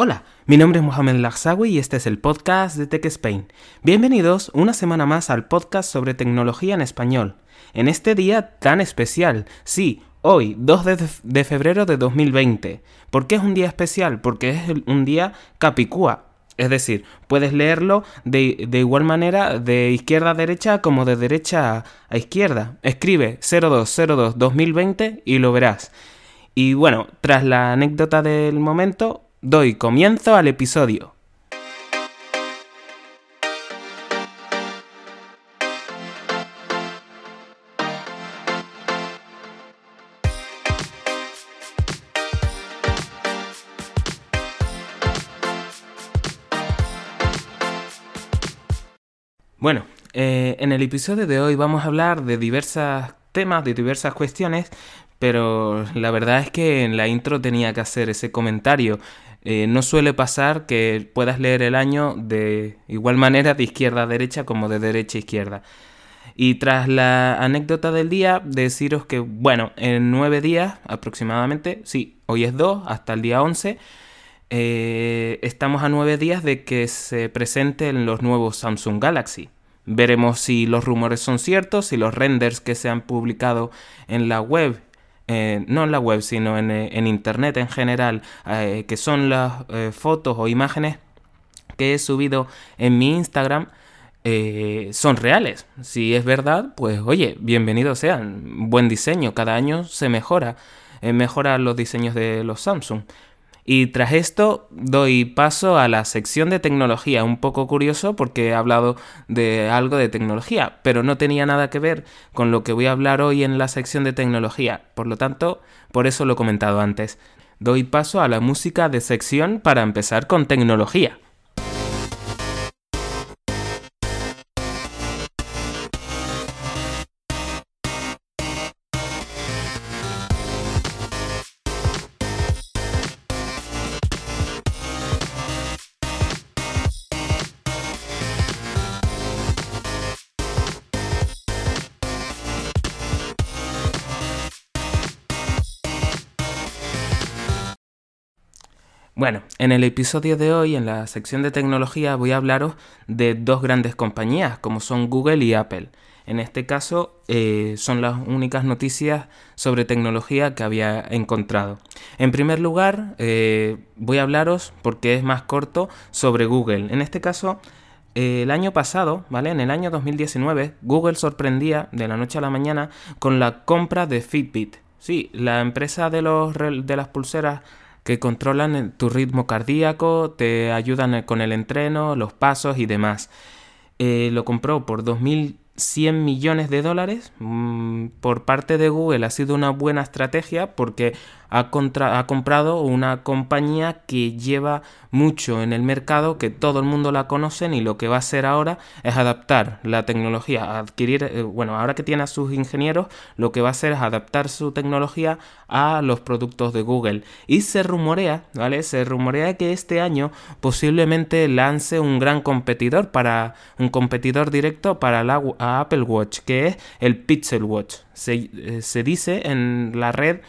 Hola, mi nombre es Mohamed Lagsawi y este es el podcast de Tech Spain. Bienvenidos una semana más al podcast sobre tecnología en español. En este día tan especial, sí, hoy, 2 de, febrero de 2020. ¿Por qué es un día especial? Porque es un día capicúa. Es decir, puedes leerlo de, igual manera de izquierda a derecha como de derecha a izquierda. Escribe 0202-2020 y lo verás. Y bueno, tras la anécdota del momento, doy comienzo al episodio. Bueno, eh, en el episodio de hoy vamos a hablar de diversos temas, de diversas cuestiones, pero la verdad es que en la intro tenía que hacer ese comentario. Eh, no suele pasar que puedas leer el año de igual manera de izquierda a derecha como de derecha a izquierda. Y tras la anécdota del día, deciros que, bueno, en nueve días aproximadamente, sí, hoy es 2, hasta el día 11, eh, estamos a nueve días de que se presenten los nuevos Samsung Galaxy. Veremos si los rumores son ciertos, si los renders que se han publicado en la web eh, no en la web, sino en, eh, internet en general, eh, que son las fotos o imágenes que he subido en mi Instagram, son reales. Si es verdad, pues oye, bienvenidos sean. Buen diseño, cada año se mejora. mejora los diseños de los Samsung. Y tras esto doy paso a la sección de tecnología, un poco curioso porque he hablado de algo de tecnología, pero no tenía nada que ver con lo que voy a hablar hoy en la sección de tecnología, por lo tanto, por eso lo he comentado antes. Doy paso a la música de sección para empezar con tecnología. Bueno, en el episodio de hoy, en la sección de tecnología, voy a hablaros de dos grandes compañías, como son Google y Apple. En este caso, eh, son las únicas noticias sobre tecnología que había encontrado. En primer lugar, eh, voy a hablaros, porque es más corto, sobre Google. En este caso, eh, el año pasado, ¿vale? En el año 2019, Google sorprendía de la noche a la mañana con la compra de Fitbit. Sí, la empresa de, los, de las pulseras que controlan tu ritmo cardíaco, te ayudan con el entreno, los pasos y demás. Eh, lo compró por 2.100 millones de dólares. Mm, por parte de Google ha sido una buena estrategia porque ha, comprado una compañía que lleva mucho en el mercado, que todo el mundo la conoce y lo que va a hacer ahora es adaptar la tecnología, adquirir, eh, bueno, ahora que tiene a sus ingenieros, lo que va a hacer es adaptar su tecnología a los productos de Google. Y se rumorea, ¿vale? Se rumorea que este año posiblemente lance un gran competidor para un competidor directo para la Apple Watch, que es el Pixel Watch. Eh, se, dice en la red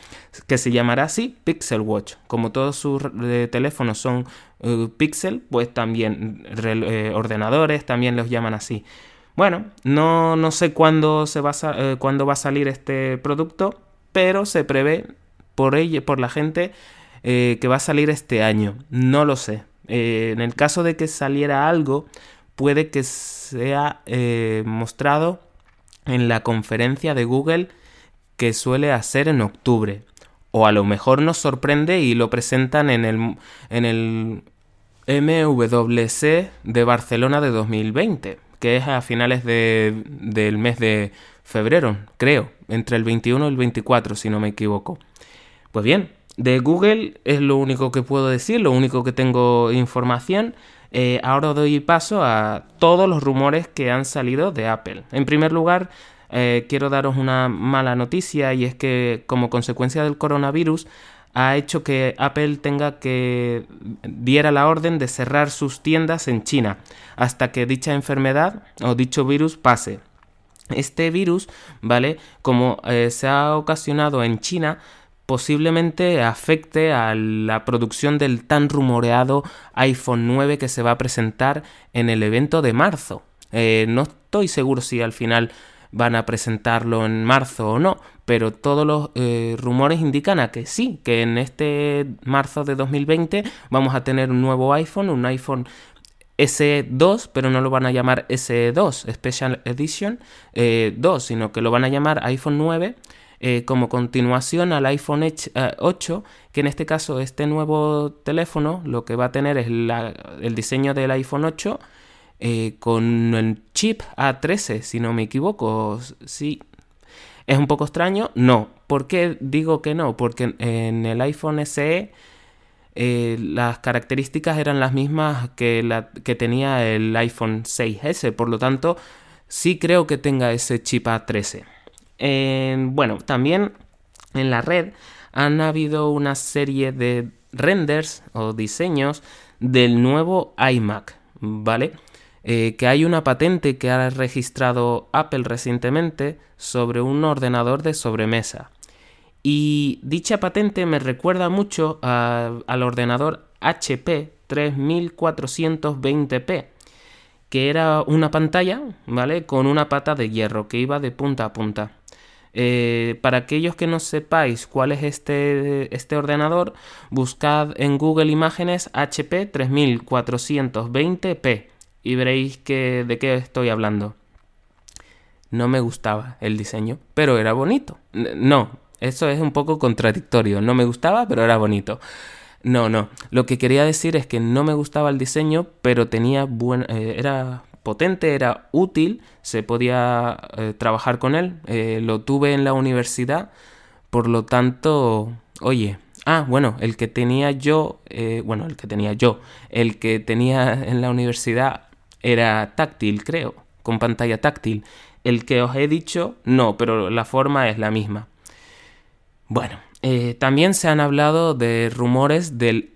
que se llamará así Pixel Watch. Como todos sus eh, teléfonos son uh, Pixel, pues también ordenadores también los llaman así. Bueno, no, no sé cuándo, se va a, cuándo va a salir este producto, pero se prevé por, ella, por la gente que va a salir este año. No lo sé. en el caso de que saliera algo, puede que sea mostrado en la conferencia de Google que suele hacer en octubre. O a lo mejor nos sorprende y lo presentan en el, en el MWC de Barcelona de 2020, que es a finales de, del mes de febrero, creo, entre el 21 y el 24, si no me equivoco. Pues bien, de Google es lo único que puedo decir, lo único que tengo información. Eh, ahora doy paso a todos los rumores que han salido de Apple. En primer lugar, eh, quiero daros una mala noticia y es que como consecuencia del coronavirus ha hecho que Apple tenga que diera la orden de cerrar sus tiendas en China hasta que dicha enfermedad o dicho virus pase. Este virus, ¿vale? Como eh, se ha ocasionado en China, posiblemente afecte a la producción del tan rumoreado iPhone 9 que se va a presentar en el evento de marzo. Eh, no estoy seguro si al final van a presentarlo en marzo o no, pero todos los eh, rumores indican a que sí, que en este marzo de 2020 vamos a tener un nuevo iPhone, un iPhone SE2, pero no lo van a llamar SE2, Special Edition 2, eh, sino que lo van a llamar iPhone 9 eh, como continuación al iPhone 8, que en este caso este nuevo teléfono lo que va a tener es el diseño del iPhone 8 eh, con el chip A13, si no me equivoco. Sí, es un poco extraño. No. ¿Por qué digo que no? Porque en el iPhone SE eh, las características eran las mismas que, la, que tenía el iPhone 6S, por lo tanto, sí creo que tenga ese chip A13. bueno, también en la red han habido una serie de renders o diseños del nuevo iMac, ¿vale? Eh, que hay una patente que ha registrado Apple recientemente sobre un ordenador de sobremesa. Y dicha patente me recuerda mucho al ordenador HP 3420p, que era una pantalla, ¿vale? Con una pata de hierro que iba de punta a punta. Eh, para aquellos que no sepáis cuál es este, este ordenador, buscad en Google Imágenes HP 3420p y veréis que, de qué estoy hablando. No me gustaba el diseño, pero era bonito. No, eso es un poco contradictorio. No me gustaba, pero era bonito. No, no. Lo que quería decir es que no me gustaba el diseño, pero tenía buen, eh, era potente, era útil, se podía eh, trabajar con él. Eh, lo tuve en la universidad, por lo tanto, oye. Ah, bueno, el que tenía yo, bueno, el que tenía yo, el que tenía en la universidad era táctil, creo, con pantalla táctil. El que os he dicho, no, pero la forma es la misma. Bueno, eh, también se han hablado de rumores del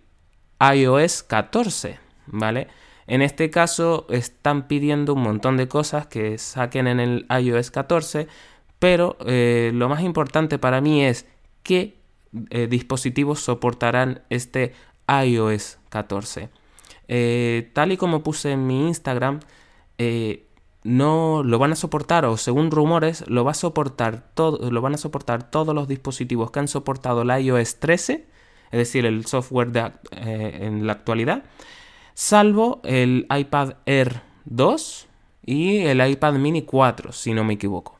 iOS 14, ¿vale? En este caso están pidiendo un montón de cosas que saquen en el iOS 14, pero eh, lo más importante para mí es qué eh, dispositivos soportarán este iOS 14. Tal y como puse en mi Instagram, no lo van a soportar o según rumores lo va a soportar todo lo van a soportar todos los dispositivos que han soportado la iOS 13 es decir el software de, eh, en la actualidad salvo el iPad Air 2 y el iPad Mini 4 si no me equivoco.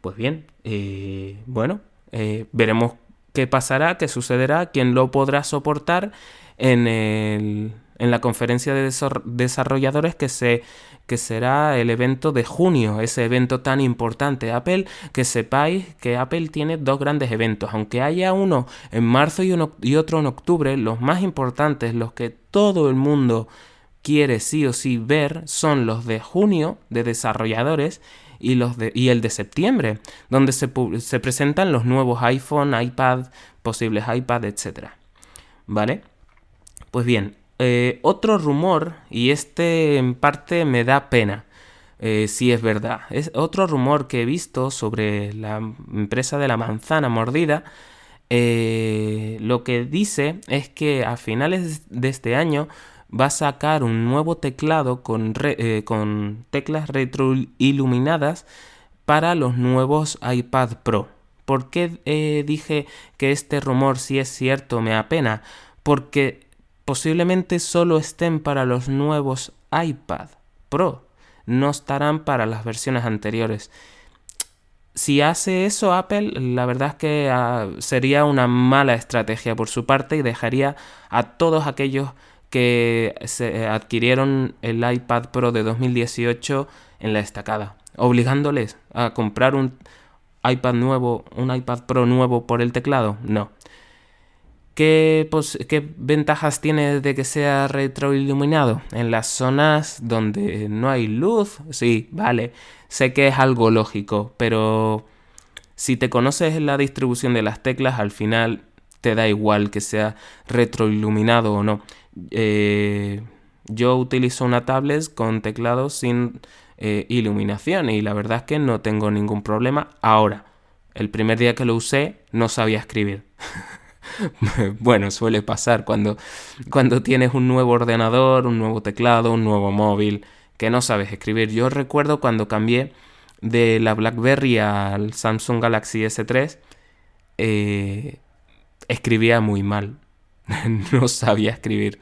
Pues bien eh, bueno eh, veremos qué pasará qué sucederá quién lo podrá soportar en el en la conferencia de desarrolladores que, se, que será el evento de junio, ese evento tan importante. Apple, que sepáis que Apple tiene dos grandes eventos, aunque haya uno en marzo y, uno, y otro en octubre, los más importantes, los que todo el mundo quiere sí o sí ver, son los de junio de desarrolladores y, los de, y el de septiembre, donde se, se presentan los nuevos iPhone, iPad, posibles iPad, etc. ¿Vale? Pues bien, eh, otro rumor, y este en parte me da pena, eh, si es verdad, es otro rumor que he visto sobre la empresa de la manzana mordida. Eh, lo que dice es que a finales de este año va a sacar un nuevo teclado con, con teclas retroiluminadas para los nuevos iPad Pro. ¿Por qué dije que este rumor, si es cierto, me apena? Porque posiblemente solo estén para los nuevos iPad Pro, no estarán para las versiones anteriores. Si hace eso Apple, la verdad es que ah, sería una mala estrategia por su parte y dejaría a todos aquellos que se adquirieron el iPad Pro de 2018 en la estacada, obligándoles a comprar un iPad nuevo, un iPad Pro nuevo por el teclado. No, ¿Qué, ventajas tiene de que sea retroiluminado? En las zonas donde no hay luz, sí, vale, sé que es algo lógico, pero si te conoces la distribución de las teclas, al final te da igual que sea retroiluminado o no. Eh, yo utilizo una tablet con teclado sin eh, iluminación y la verdad es que no tengo ningún problema ahora. El primer día que lo usé no sabía escribir. bueno, suele pasar cuando, cuando tienes un nuevo ordenador, un nuevo teclado, un nuevo móvil, que no sabes escribir. Yo recuerdo cuando cambié de la BlackBerry al Samsung Galaxy S3, eh, escribía muy mal. no sabía escribir.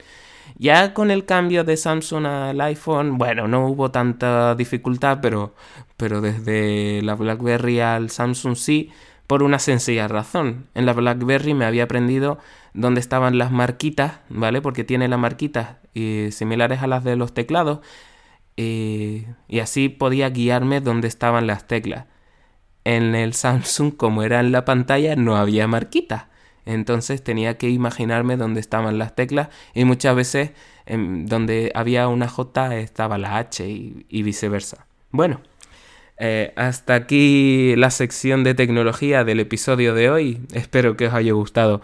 Ya con el cambio de Samsung al iPhone, bueno, no hubo tanta dificultad, pero, pero desde la BlackBerry al Samsung sí, por una sencilla razón. En la BlackBerry me había aprendido dónde estaban las marquitas, ¿vale? Porque tiene las marquitas eh, similares a las de los teclados. Eh, y así podía guiarme dónde estaban las teclas. En el Samsung, como era en la pantalla, no había marquitas. Entonces tenía que imaginarme dónde estaban las teclas y muchas veces en donde había una J estaba la H y, viceversa. Bueno, eh, hasta aquí la sección de tecnología del episodio de hoy. Espero que os haya gustado.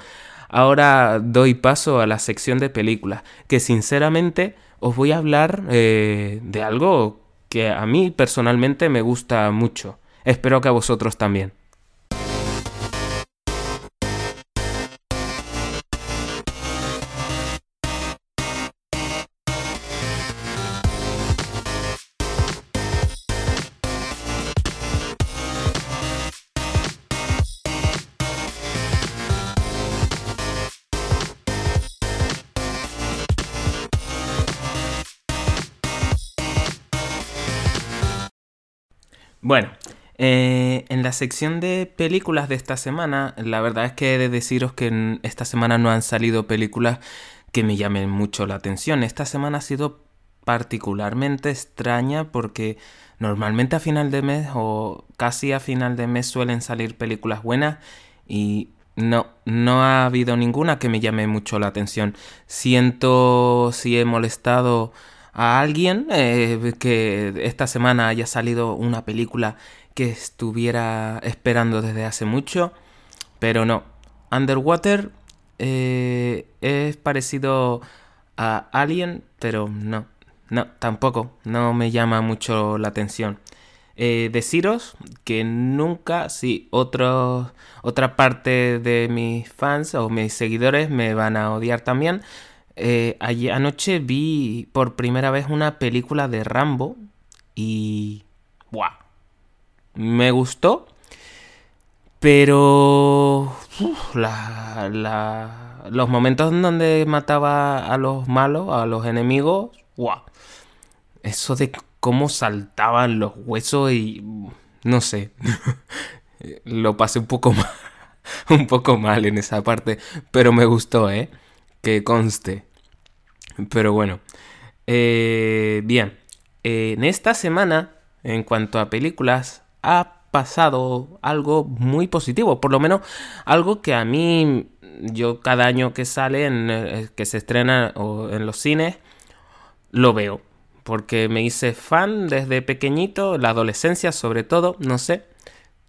Ahora doy paso a la sección de películas, que sinceramente os voy a hablar eh, de algo que a mí personalmente me gusta mucho. Espero que a vosotros también. Bueno, eh, en la sección de películas de esta semana, la verdad es que he de deciros que esta semana no han salido películas que me llamen mucho la atención. Esta semana ha sido particularmente extraña porque normalmente a final de mes o casi a final de mes suelen salir películas buenas y no, no ha habido ninguna que me llame mucho la atención. Siento si he molestado a alguien eh, que esta semana haya salido una película que estuviera esperando desde hace mucho, pero no. Underwater eh, es parecido a Alien, pero no, no, tampoco, no me llama mucho la atención. Eh, deciros que nunca, si otro, otra parte de mis fans o mis seguidores me van a odiar también, eh, anoche vi por primera vez una película de Rambo y... ¡Buah! Me gustó. Pero... los momentos en donde mataba a los malos, a los enemigos... ¡Buah! Eso de cómo saltaban los huesos y... No sé. Lo pasé un poco mal. un poco mal en esa parte. Pero me gustó, ¿eh? Que conste. Pero bueno. Eh, bien. en esta semana, en cuanto a películas, ha pasado algo muy positivo. Por lo menos algo que a mí, yo cada año que sale, en, eh, que se estrena en los cines, lo veo. Porque me hice fan desde pequeñito, la adolescencia sobre todo, no sé.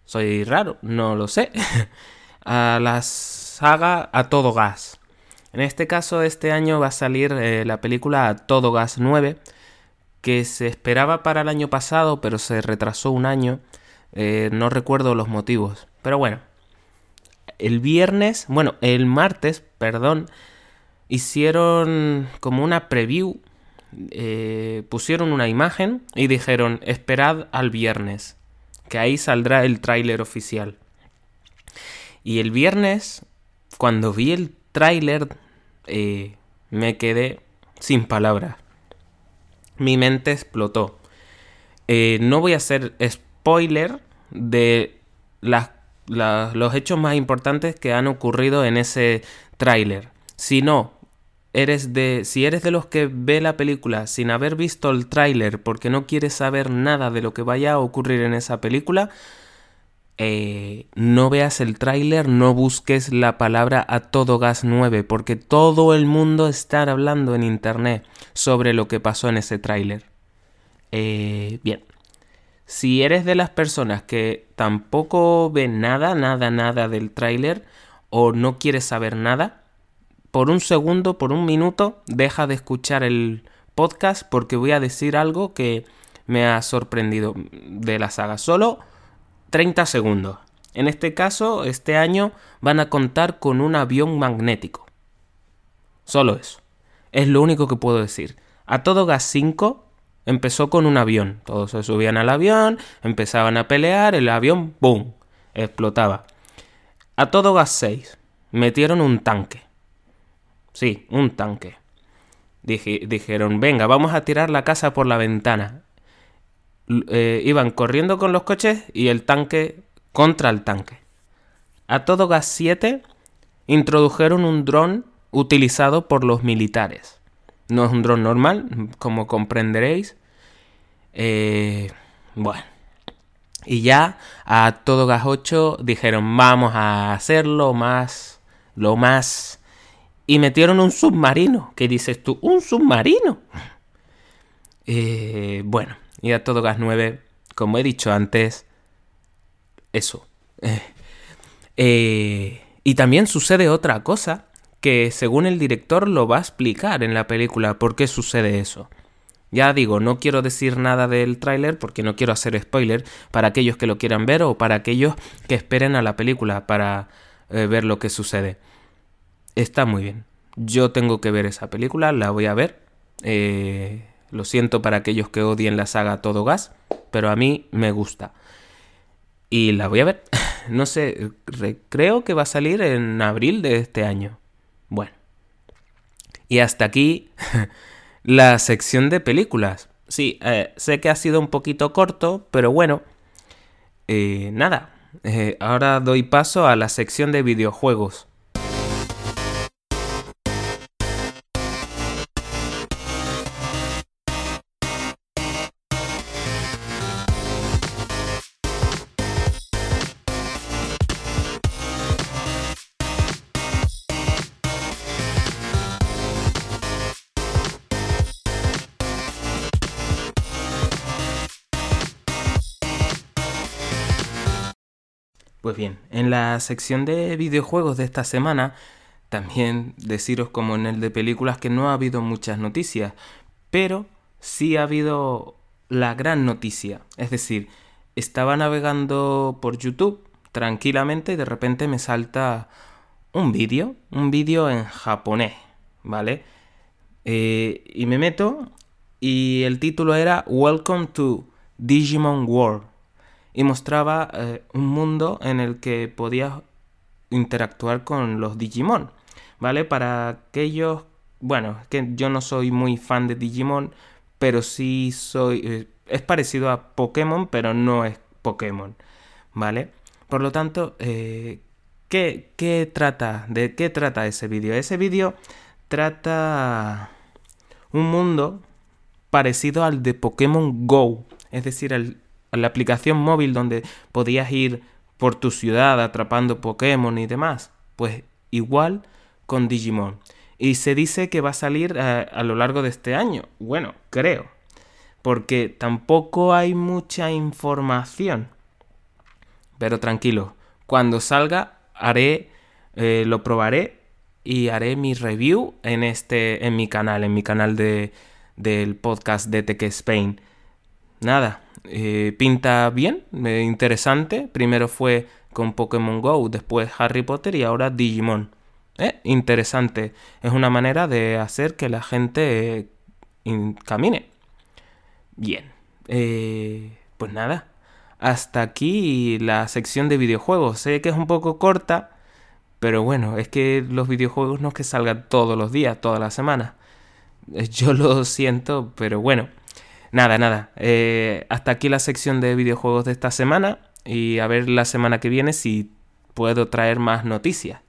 Soy raro, no lo sé. a la saga a todo gas. En este caso, este año va a salir eh, la película Todo Gas 9, que se esperaba para el año pasado, pero se retrasó un año. Eh, no recuerdo los motivos. Pero bueno, el viernes, bueno, el martes, perdón, hicieron como una preview. Eh, pusieron una imagen y dijeron, esperad al viernes, que ahí saldrá el tráiler oficial. Y el viernes, cuando vi el tráiler eh, me quedé sin palabras. Mi mente explotó. Eh, no voy a hacer spoiler de los hechos más importantes que han ocurrido en ese tráiler. Si no, eres de, si eres de los que ve la película sin haber visto el tráiler porque no quieres saber nada de lo que vaya a ocurrir en esa película, eh, no veas el tráiler, no busques la palabra a todo gas 9, porque todo el mundo está hablando en internet sobre lo que pasó en ese tráiler. Eh, bien, si eres de las personas que tampoco ven nada, nada, nada del tráiler, o no quieres saber nada, por un segundo, por un minuto, deja de escuchar el podcast porque voy a decir algo que me ha sorprendido de la saga. Solo 30 segundos. En este caso, este año van a contar con un avión magnético. Solo eso. Es lo único que puedo decir. A todo gas 5 empezó con un avión. Todos se subían al avión, empezaban a pelear, el avión, ¡boom! explotaba. A todo gas 6 metieron un tanque. Sí, un tanque. dijeron, venga, vamos a tirar la casa por la ventana. Eh, iban corriendo con los coches y el tanque contra el tanque. A todo gas 7 introdujeron un dron utilizado por los militares. No es un dron normal, como comprenderéis. Eh, bueno. Y ya a todo gas 8 dijeron, vamos a hacerlo más, lo más... Y metieron un submarino. ¿Qué dices tú? ¿Un submarino? Eh, bueno, y a todo gas 9, como he dicho antes, eso. Eh, y también sucede otra cosa que según el director lo va a explicar en la película por qué sucede eso. Ya digo, no quiero decir nada del tráiler porque no quiero hacer spoiler para aquellos que lo quieran ver o para aquellos que esperen a la película para eh, ver lo que sucede. Está muy bien. Yo tengo que ver esa película, la voy a ver. Eh, lo siento para aquellos que odien la saga Todo Gas, pero a mí me gusta. Y la voy a ver. No sé, creo que va a salir en abril de este año. Bueno. Y hasta aquí la sección de películas. Sí, eh, sé que ha sido un poquito corto, pero bueno. Eh, nada. Eh, ahora doy paso a la sección de videojuegos. Pues bien, en la sección de videojuegos de esta semana, también deciros como en el de películas que no ha habido muchas noticias, pero sí ha habido la gran noticia. Es decir, estaba navegando por YouTube tranquilamente y de repente me salta un vídeo, un vídeo en japonés, ¿vale? Eh, y me meto y el título era Welcome to Digimon World y mostraba eh, un mundo en el que podías interactuar con los Digimon, ¿vale? Para aquellos, bueno, que yo no soy muy fan de Digimon, pero sí soy, eh, es parecido a Pokémon, pero no es Pokémon, ¿vale? Por lo tanto, eh, ¿qué, ¿qué, trata? ¿De qué trata ese vídeo? Ese vídeo trata un mundo parecido al de Pokémon Go, es decir, el, la aplicación móvil donde podías ir por tu ciudad atrapando Pokémon y demás. Pues igual con Digimon. Y se dice que va a salir a, eh, a lo largo de este año. Bueno, creo. Porque tampoco hay mucha información. Pero tranquilo, cuando salga haré, eh, lo probaré y haré mi review en este, en mi canal, en mi canal de, del podcast de Tech Spain. Nada, eh, pinta bien, eh, interesante. Primero fue con Pokémon Go, después Harry Potter y ahora Digimon. Eh, interesante. Es una manera de hacer que la gente camine. Bien. pues nada. Hasta aquí la sección de videojuegos. Sé que es un poco corta, pero bueno, es que los videojuegos no es que salgan todos los días, toda la semana. Yo lo siento, pero bueno. Nada, nada. Eh, hasta aquí la sección de videojuegos de esta semana y a ver la semana que viene si puedo traer más noticias.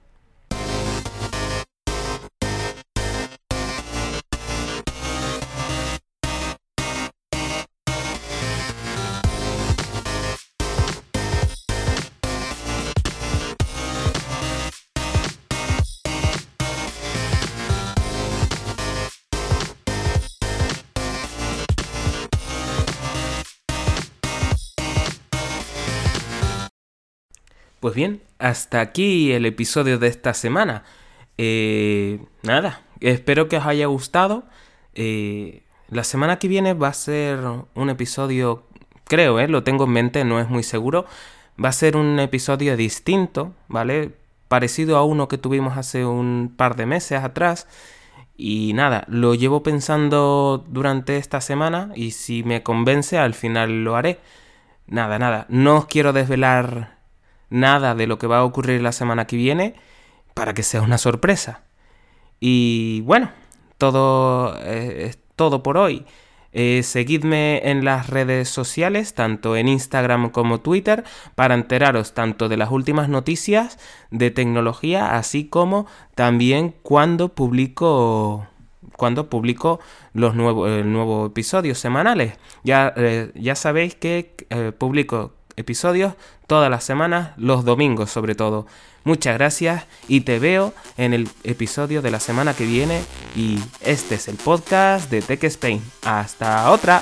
Pues bien, hasta aquí el episodio de esta semana. Eh, nada, espero que os haya gustado. Eh, la semana que viene va a ser un episodio, creo, eh, lo tengo en mente, no es muy seguro, Va a ser un episodio distinto, ¿vale? Parecido a uno que tuvimos hace un par de meses atrás. Y nada, lo llevo pensando durante esta semana y si me convence al final lo haré. Nada, nada, no os quiero desvelar nada de lo que va a ocurrir la semana que viene para que sea una sorpresa. Y bueno, todo eh, es todo por hoy. Eh, seguidme en las redes sociales, tanto en Instagram como Twitter, para enteraros tanto de las últimas noticias de tecnología, así como también cuando publico cuando publico los nuevos nuevo episodios semanales. Ya, eh, ya sabéis que publico episodios todas las semanas, los domingos sobre todo. Muchas gracias y te veo en el episodio de la semana que viene y este es el podcast de Tech Spain. Hasta otra.